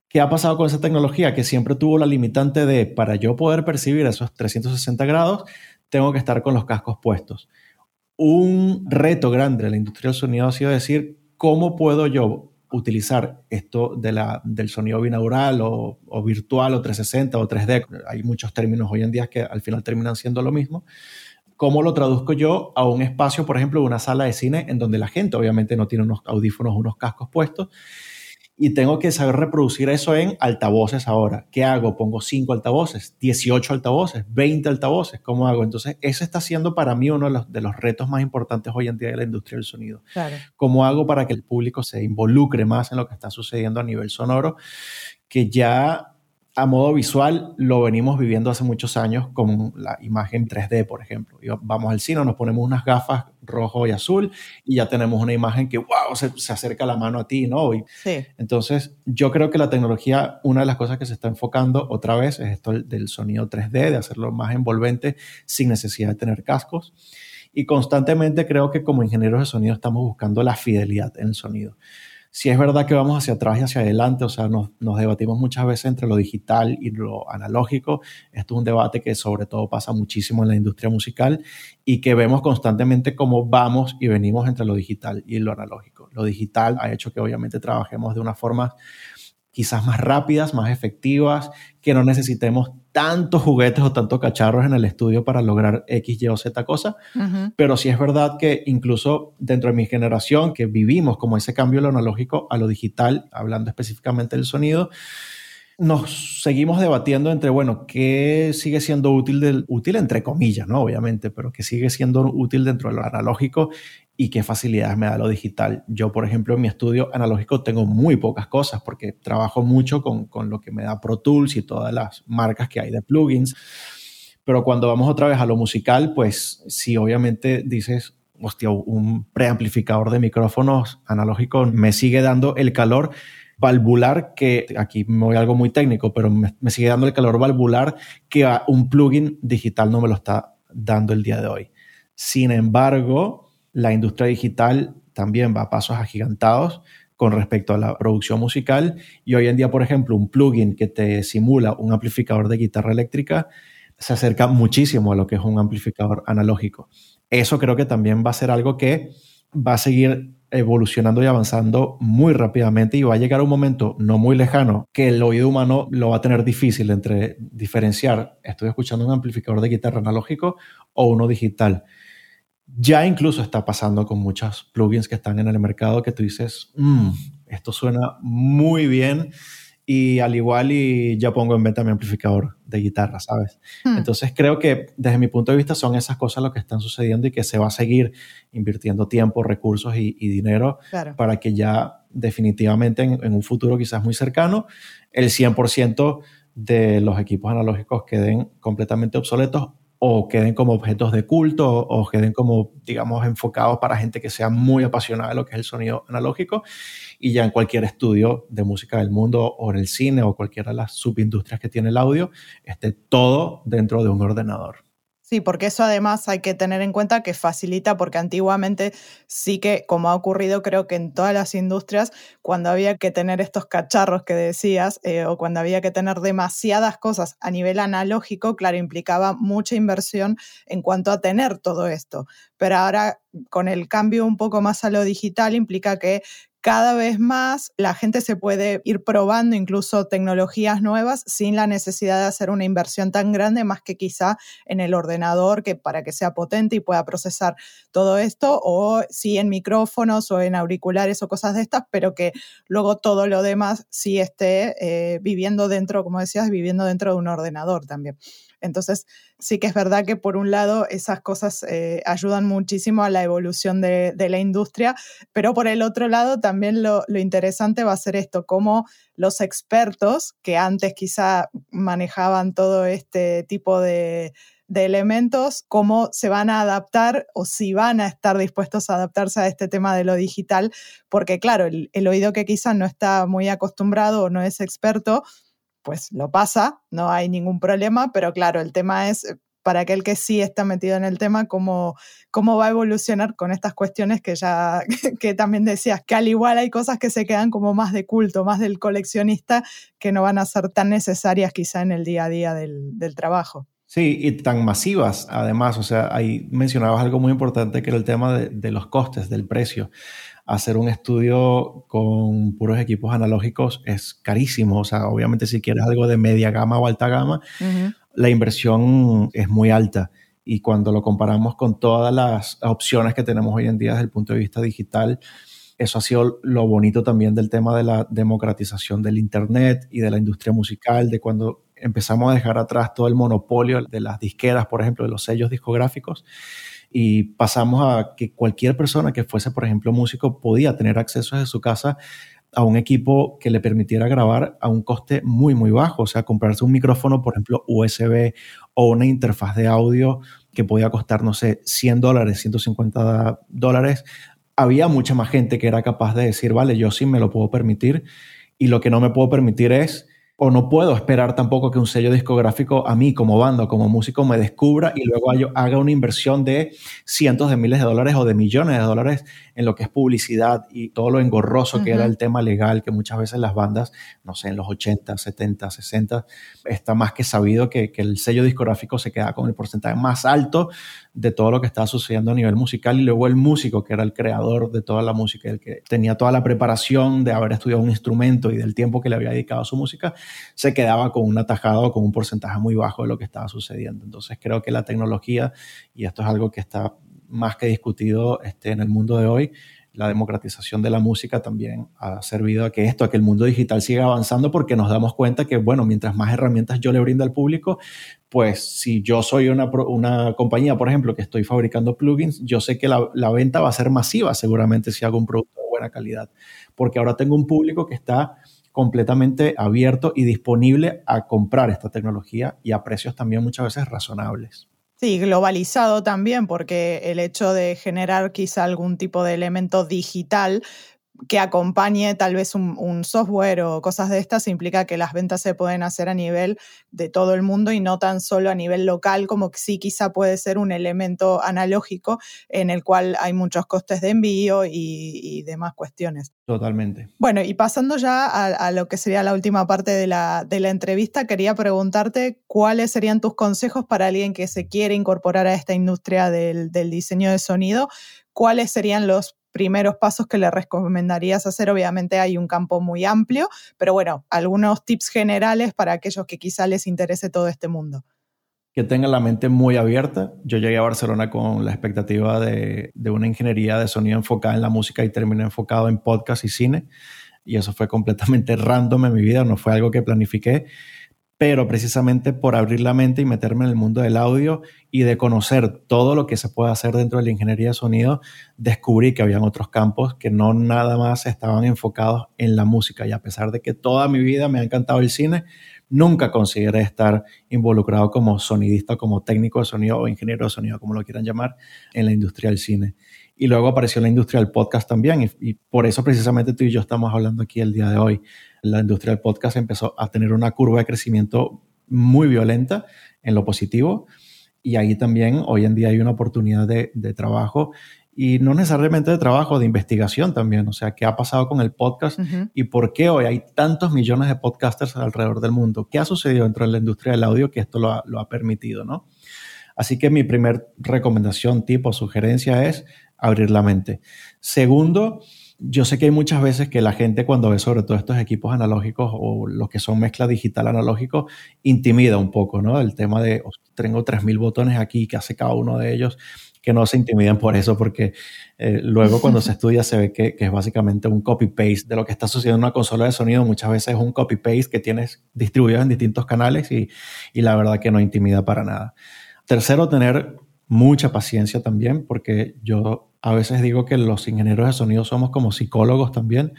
¿Qué ha pasado con esa tecnología? Que siempre tuvo la limitante de, para yo poder percibir esos 360 grados, tengo que estar con los cascos puestos. Un reto grande de la industria del sonido ha sido decir, ¿cómo puedo yo utilizar esto de la, del sonido binaural o, o, virtual o 360 o 3D? Hay muchos términos hoy en día que al final terminan siendo lo mismo. ¿Cómo lo traduzco yo a un espacio, por ejemplo, una sala de cine en donde la gente obviamente no tiene unos audífonos, unos cascos puestos? y tengo que saber reproducir eso en altavoces ahora. ¿Qué hago? Pongo 5 altavoces, 18 altavoces, 20 altavoces. ¿Cómo hago? Entonces, eso está siendo para mí uno de los, de los retos más importantes hoy en día de la industria del sonido. ¿Cómo hago para que el público se involucre más en lo que está sucediendo a nivel sonoro? Que ya a modo visual lo venimos viviendo hace muchos años con la imagen 3D, por ejemplo. vamos al cine, nos ponemos unas gafas rojo y azul y ya tenemos una imagen que, wow, se, acerca la mano a ti, ¿no? sí. Entonces, yo creo que la tecnología, una de las cosas que se está enfocando otra vez es esto del sonido 3D, de hacerlo más envolvente sin necesidad de tener cascos. Y constantemente creo que como ingenieros de sonido estamos buscando la fidelidad en el sonido si es verdad que vamos hacia atrás y hacia adelante, o sea, nos, debatimos muchas veces entre lo digital y lo analógico. Esto es un debate que sobre todo pasa muchísimo en la industria musical y que vemos constantemente cómo vamos y venimos entre lo digital y lo analógico. Lo digital ha hecho que obviamente trabajemos de una forma quizás más rápidas, más efectivas, que no necesitemos tantos juguetes o tantos cacharros en el estudio para lograr X, Y o Z cosa. Pero sí es verdad que incluso dentro de mi generación, que vivimos como ese cambio de lo analógico a lo digital, hablando específicamente del sonido, nos seguimos debatiendo entre, bueno, qué sigue siendo útil, del, útil entre comillas, ¿no? Obviamente, pero que sigue siendo útil dentro de lo analógico y qué facilidades me da lo digital. Yo, por ejemplo, en mi estudio analógico tengo muy pocas cosas porque trabajo mucho con, lo que me da Pro Tools y todas las marcas que hay de plugins. Pero cuando vamos otra vez a lo musical, pues sí, obviamente dices, hostia, un preamplificador de micrófonos analógico me sigue dando el calor valvular que, aquí me voy a algo muy técnico, pero me sigue dando el calor valvular que un plugin digital no me lo está dando el día de hoy. Sin embargo, la industria digital también va a pasos agigantados con respecto a la producción musical y hoy en día, por ejemplo, un plugin que te simula un amplificador de guitarra eléctrica se acerca muchísimo a lo que es un amplificador analógico. Eso creo que también va a ser algo que va a seguir evolucionando y avanzando muy rápidamente y va a llegar un momento no muy lejano que el oído humano lo va a tener difícil entre diferenciar, estoy escuchando un amplificador de guitarra analógico o uno digital. Ya incluso está pasando con muchos plugins que están en el mercado que tú dices, mm, esto suena muy bien y al igual y ya pongo en venta mi amplificador de guitarra, ¿sabes? Hmm. Entonces creo que desde mi punto de vista son esas cosas lo que están sucediendo y que se va a seguir invirtiendo tiempo, recursos y, dinero para que ya definitivamente en, en, un futuro quizás muy cercano el 100% de los equipos analógicos queden completamente obsoletos o queden como objetos de culto o queden como, digamos, enfocados para gente que sea muy apasionada de lo que es el sonido analógico y ya en cualquier estudio de música del mundo o en el cine o cualquiera de las subindustrias que tiene el audio, esté todo dentro de un ordenador. Sí, porque eso además hay que tener en cuenta que facilita, porque antiguamente sí que, como ha ocurrido creo que en todas las industrias, cuando había que tener estos cacharros que decías, eh, o cuando había que tener demasiadas cosas a nivel analógico, claro, implicaba mucha inversión en cuanto a tener todo esto. Pero ahora, con el cambio un poco más a lo digital, implica que cada vez más la gente se puede ir probando incluso tecnologías nuevas sin la necesidad de hacer una inversión tan grande, más que quizá en el ordenador que para que sea potente y pueda procesar todo esto, o sí en micrófonos o en auriculares o cosas de estas, pero que luego todo lo demás sí esté eh, viviendo dentro, como decías, viviendo dentro de un ordenador también. Entonces, sí que es verdad que por un lado esas cosas eh, ayudan muchísimo a la evolución de, la industria, pero por el otro lado también lo, interesante va a ser esto, cómo los expertos que antes quizá manejaban todo este tipo de, elementos, cómo se van a adaptar o si van a estar dispuestos a adaptarse a este tema de lo digital, porque claro, el, oído que quizá no está muy acostumbrado o no es experto, pues lo pasa, no hay ningún problema, pero claro, el tema es eh, para aquel que sí está metido en el tema, cómo, cómo va a evolucionar con estas cuestiones que ya, que también decías, que al igual hay cosas que se quedan como más de culto, más del coleccionista, que no van a ser tan necesarias quizá en el día a día del, del trabajo. Sí, y tan masivas además, o sea, ahí mencionabas algo muy importante que era el tema de, de los costes, del precio hacer un estudio con puros equipos analógicos es carísimo. O sea, obviamente si quieres algo de media gama o alta gama, la inversión es muy alta. Y cuando lo comparamos con todas las opciones que tenemos hoy en día desde el punto de vista digital, eso ha sido lo bonito también del tema de la democratización del Internet y de la industria musical, de cuando empezamos a dejar atrás todo el monopolio de las disqueras, por ejemplo, de los sellos discográficos, y pasamos a que cualquier persona que fuese, por ejemplo, músico podía tener acceso desde su casa a un equipo que le permitiera grabar a un coste muy, muy bajo. O sea, comprarse un micrófono, por ejemplo, USB o una interfaz de audio que podía costar, no sé, 100 dólares, 150 dólares. Había mucha más gente que era capaz de decir, vale, yo sí me lo puedo permitir y lo que no me puedo permitir es o no puedo esperar tampoco que un sello discográfico a mí como banda, como músico, me descubra y luego haga una inversión de cientos de miles de dólares o de millones de dólares en lo que es publicidad y todo lo engorroso que era el tema legal, que muchas veces las bandas, no sé, en los 80, 70, 60, está más que sabido que, que el sello discográfico se queda con el porcentaje más alto de todo lo que estaba sucediendo a nivel musical y luego el músico, que era el creador de toda la música, el que tenía toda la preparación de haber estudiado un instrumento y del tiempo que le había dedicado a su música, se quedaba con un atajado con un porcentaje muy bajo de lo que estaba sucediendo. Entonces creo que la tecnología, y esto es algo que está más que discutido este, en el mundo de hoy, la democratización de la música también ha servido a que esto, a que el mundo digital siga avanzando porque nos damos cuenta que, bueno, mientras más herramientas yo le brindo al público, pues si yo soy una, una compañía, por ejemplo, que estoy fabricando plugins, yo sé que la, la venta va a ser masiva seguramente si hago un producto de buena calidad, porque ahora tengo un público que está completamente abierto y disponible a comprar esta tecnología y a precios también muchas veces razonables. Sí, globalizado también, porque el hecho de generar quizá algún tipo de elemento digital que acompañe tal vez un, software o cosas de estas implica que las ventas se pueden hacer a nivel de todo el mundo y no tan solo a nivel local, como que sí quizá puede ser un elemento analógico en el cual hay muchos costes de envío y, demás cuestiones. Totalmente. Bueno, y pasando ya a, lo que sería la última parte de la, de la entrevista, quería preguntarte cuáles serían tus consejos para alguien que se quiere incorporar a esta industria del, del diseño de sonido. ¿Cuáles serían los primeros pasos que le recomendarías hacer? Obviamente hay un campo muy amplio, pero bueno, algunos tips generales para aquellos que quizá les interese todo este mundo. Que tengan la mente muy abierta. Yo llegué a Barcelona con la expectativa de, de una ingeniería de sonido enfocada en la música y terminé enfocado en podcast y cine. Y eso fue completamente random en mi vida, no fue algo que planifiqué pero precisamente por abrir la mente y meterme en el mundo del audio y de conocer todo lo que se puede hacer dentro de la ingeniería de sonido, descubrí que habían otros campos que no nada más estaban enfocados en la música. Y a pesar de que toda mi vida me ha encantado el cine, nunca consideré estar involucrado como sonidista, como técnico de sonido o ingeniero de sonido, como lo quieran llamar, en la industria del cine. Y luego apareció la industria del podcast también, y, y por eso precisamente tú y yo estamos hablando aquí el día de hoy la industria del podcast empezó a tener una curva de crecimiento muy violenta en lo positivo y ahí también hoy en día hay una oportunidad de, trabajo y no necesariamente de trabajo, de investigación también. O sea, ¿qué ha pasado con el podcast y por qué hoy hay tantos millones de podcasters alrededor del mundo? ¿Qué ha sucedido dentro de la industria del audio que esto lo ha, lo ha permitido, no? Así que mi primer recomendación, tipo, sugerencia es abrir la mente. Segundo, yo sé que hay muchas veces que la gente cuando ve sobre todo estos equipos analógicos o los que son mezcla digital analógico, intimida un poco, ¿no? El tema de, tengo 3.000 botones aquí, que hace cada uno de ellos? Que no se intimiden por eso, porque eh, luego cuando se estudia se ve que, es básicamente un copy-paste de lo que está sucediendo en una consola de sonido. Muchas veces es un copy-paste que tienes distribuido en distintos canales y, y la verdad que no intimida para nada. Tercero, tener mucha paciencia también, porque yo a veces digo que los ingenieros de sonido somos como psicólogos también,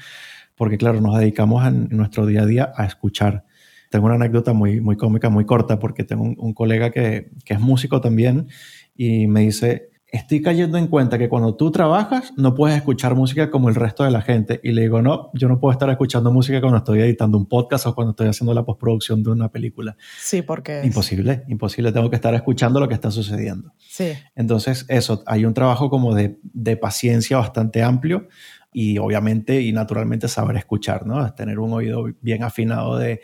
porque claro, nos dedicamos en nuestro día a día a escuchar. Tengo una anécdota muy, muy cómica, muy corta, porque tengo un, colega que, que es músico también y me dice, estoy cayendo en cuenta que cuando tú trabajas no puedes escuchar música como el resto de la gente. Y le digo, no, yo no puedo estar escuchando música cuando estoy editando un podcast o cuando estoy haciendo la postproducción de una película. Sí, porque... Imposible, imposible. Tengo que estar escuchando lo que está sucediendo. Sí. Entonces, eso, hay un trabajo como de, de paciencia bastante amplio y obviamente y naturalmente saber escuchar, ¿no? Tener un oído bien afinado de,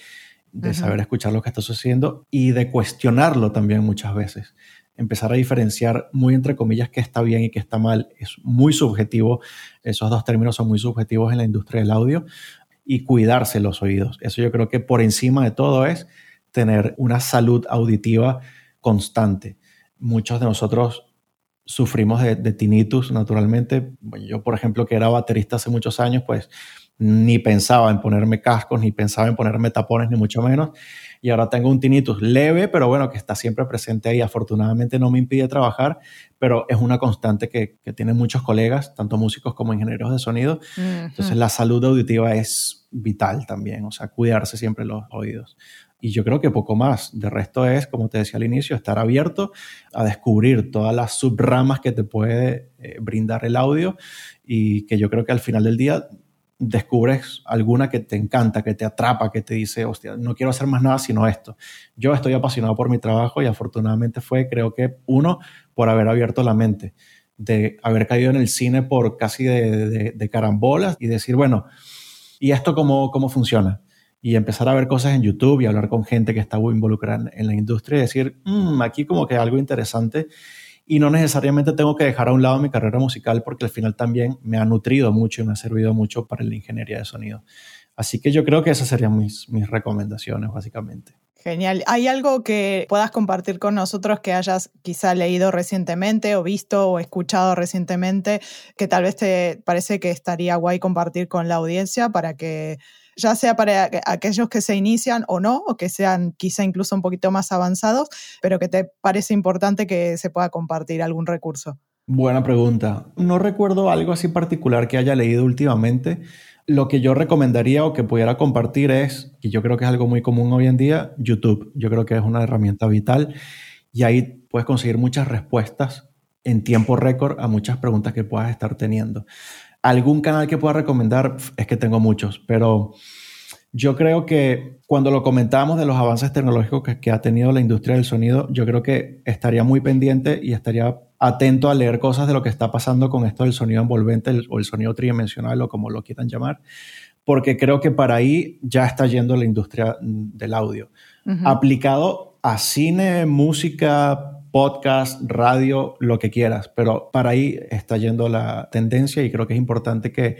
de saber escuchar lo que está sucediendo y de cuestionarlo también muchas veces empezar a diferenciar muy entre comillas qué está bien y qué está mal es muy subjetivo. Esos dos términos son muy subjetivos en la industria del audio y cuidarse los oídos. Eso yo creo que por encima de todo es tener una salud auditiva constante. Muchos de nosotros sufrimos de, de tinnitus naturalmente. yo, por ejemplo, que era baterista hace muchos años, pues ni pensaba en ponerme cascos, ni pensaba en ponerme tapones, ni mucho menos. Y ahora tengo un tinnitus leve, pero bueno, que está siempre presente ahí. Afortunadamente no me impide trabajar, pero es una constante que, que tienen muchos colegas, tanto músicos como ingenieros de sonido. Entonces la salud auditiva es vital también, o sea, cuidarse siempre los oídos. Y yo creo que poco más. De resto es, como te decía al inicio, estar abierto a descubrir todas las subramas que te puede eh, brindar el audio y que yo creo que al final del día descubres alguna que te encanta, que te atrapa, que te dice, hostia, no quiero hacer más nada sino esto. Yo estoy apasionado por mi trabajo y afortunadamente fue, creo que, uno, por haber abierto la mente, de haber caído en el cine por casi de, carambolas y decir, bueno, ¿y esto cómo, cómo funciona? Y empezar a ver cosas en YouTube y hablar con gente que está involucrada en la industria y decir, mm, aquí como que algo interesante y no necesariamente tengo que dejar a un lado mi carrera musical porque al final también me ha nutrido mucho y me ha servido mucho para la ingeniería de sonido. Así que yo creo que esas serían mis, mis recomendaciones básicamente. Genial. ¿Hay algo que puedas compartir con nosotros que hayas quizá leído recientemente o visto o escuchado recientemente que tal vez te parece que estaría guay compartir con la audiencia para que ya sea para aquellos que se inician o no, o que sean quizá incluso un poquito más avanzados, pero que te parece importante que se pueda compartir algún recurso? Buena pregunta. No recuerdo algo así particular que haya leído últimamente. Lo que yo recomendaría o que pudiera compartir es, y yo creo que es algo muy común hoy en día, YouTube. Yo creo que es una herramienta vital y ahí puedes conseguir muchas respuestas en tiempo récord a muchas preguntas que puedas estar teniendo. ¿Algún canal que pueda recomendar? Es que tengo muchos, pero yo creo que cuando lo comentábamos de los avances tecnológicos que, ha tenido la industria del sonido, yo creo que estaría muy pendiente y estaría atento a leer cosas de lo que está pasando con esto del sonido envolvente o el sonido tridimensional o como lo quieran llamar, porque creo que para ahí ya está yendo la industria del audio. Aplicado a cine, música, podcast, radio, lo que quieras, pero para ahí está yendo la tendencia y creo que es importante que,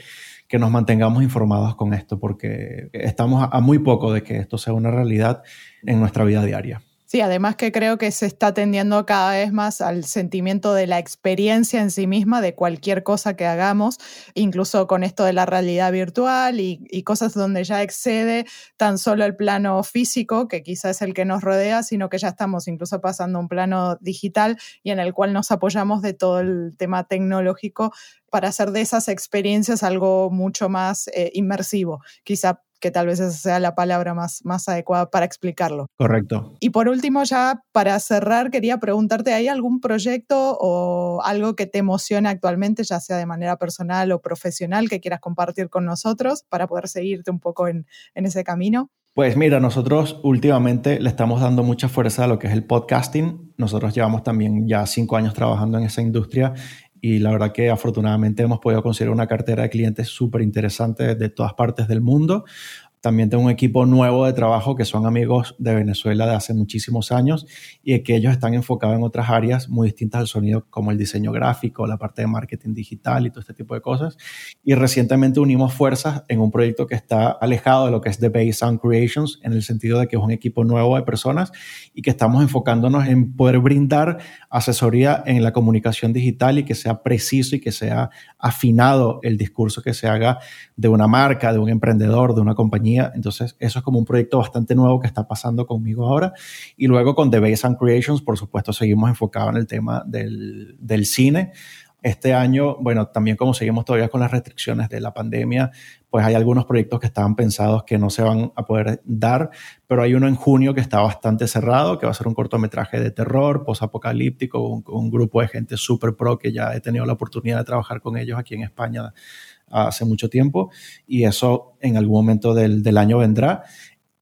que nos mantengamos informados con esto porque estamos a muy poco de que esto sea una realidad en nuestra vida diaria. Sí, además que creo que se está tendiendo cada vez más al sentimiento de la experiencia en sí misma de cualquier cosa que hagamos, incluso con esto de la realidad virtual y, cosas donde ya excede tan solo el plano físico, que quizás es el que nos rodea, sino que ya estamos incluso pasando un plano digital y en el cual nos apoyamos de todo el tema tecnológico para hacer de esas experiencias algo mucho más eh, inmersivo. Quizá que tal vez esa sea la palabra más, más adecuada para explicarlo. Correcto. Y por último, ya para cerrar, quería preguntarte, ¿hay algún proyecto o algo que te emociona actualmente, ya sea de manera personal o profesional, que quieras compartir con nosotros para poder seguirte un poco en, en ese camino? Pues mira, nosotros últimamente le estamos dando mucha fuerza a lo que es el podcasting. Nosotros llevamos también ya cinco años trabajando en esa industria y la verdad que afortunadamente hemos podido conseguir una cartera de clientes súper interesante de todas partes del mundo. También tengo un equipo nuevo de trabajo que son amigos de Venezuela de hace muchísimos años y que ellos están enfocados en otras áreas muy distintas al sonido, como el diseño gráfico, la parte de marketing digital y todo este tipo de cosas. Y recientemente unimos fuerzas en un proyecto que está alejado de lo que es The Base Sound Creations, en el sentido de que es un equipo nuevo de personas y que estamos enfocándonos en poder brindar asesoría en la comunicación digital y que sea preciso y que sea afinado el discurso que se haga de una marca, de un emprendedor, de una compañía entonces, eso es como un proyecto bastante nuevo que está pasando conmigo ahora. Y luego con The Base and Creations, por supuesto, seguimos enfocados en el tema del, cine. Este año, bueno, también como seguimos todavía con las restricciones de la pandemia, pues hay algunos proyectos que estaban pensados que no se van a poder dar, pero hay uno en junio que está bastante cerrado, que va a ser un cortometraje de terror, posapocalíptico, un, un grupo de gente súper pro que ya he tenido la oportunidad de trabajar con ellos aquí en España hace mucho tiempo y eso en algún momento del, del año vendrá.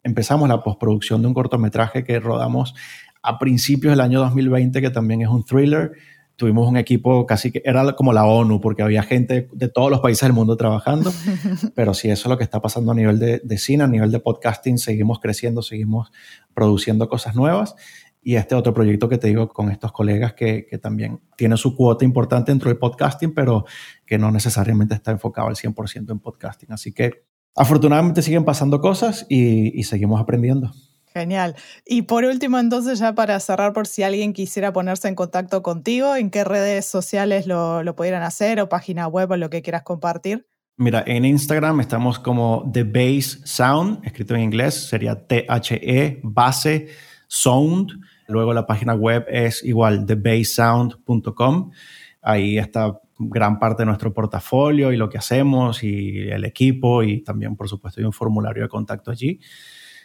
Empezamos la postproducción de un cortometraje que rodamos a principios del año 2020, que también es un thriller. Tuvimos un equipo casi que era como la ONU, porque había gente de todos los países del mundo trabajando. Pero sí, eso es lo que está pasando a nivel de, de cine, a nivel de podcasting. Seguimos creciendo, seguimos produciendo cosas nuevas y este otro proyecto que te digo con estos colegas que, que, también tiene su cuota importante dentro del podcasting, pero que no necesariamente está enfocado al 100% en podcasting. Así que afortunadamente siguen pasando cosas y, y seguimos aprendiendo. Genial. Y por último, entonces, ya para cerrar, por si alguien quisiera ponerse en contacto contigo, ¿en qué redes sociales lo, lo pudieran hacer o página web o lo que quieras compartir? Mira, en Instagram estamos como The Base Sound, escrito en inglés, sería T-H-E, base, sound. Luego la página web es igual, thebasesound.com. Ahí está gran parte de nuestro portafolio y lo que hacemos y el equipo y también, por supuesto, hay un formulario de contacto allí.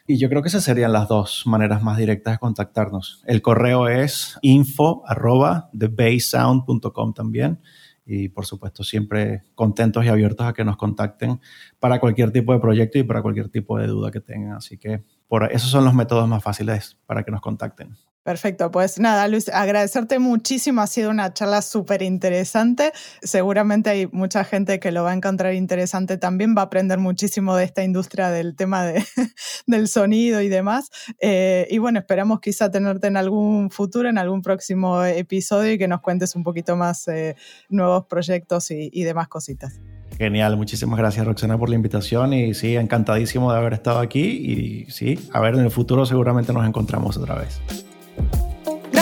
Y yo creo que esas serían las dos maneras más directas de contactarnos. El correo es info arroba thebasesound.com también. Y por supuesto, siempre contentos y abiertos a que nos contacten para cualquier tipo de proyecto y para cualquier tipo de duda que tengan. Así que por, esos son los métodos más fáciles para que nos contacten. Perfecto, pues nada, Luis, agradecerte muchísimo, ha sido una charla súper interesante. Seguramente hay mucha gente que lo va a encontrar interesante también, va a aprender muchísimo de esta industria del tema de, del sonido y demás. Eh, y bueno, esperamos quizá tenerte en algún futuro, en algún próximo episodio y que nos cuentes un poquito más eh, nuevos proyectos y, y demás cositas. Genial, muchísimas gracias Roxana por la invitación y sí, encantadísimo de haber estado aquí y sí, a ver, en el futuro seguramente nos encontramos otra vez.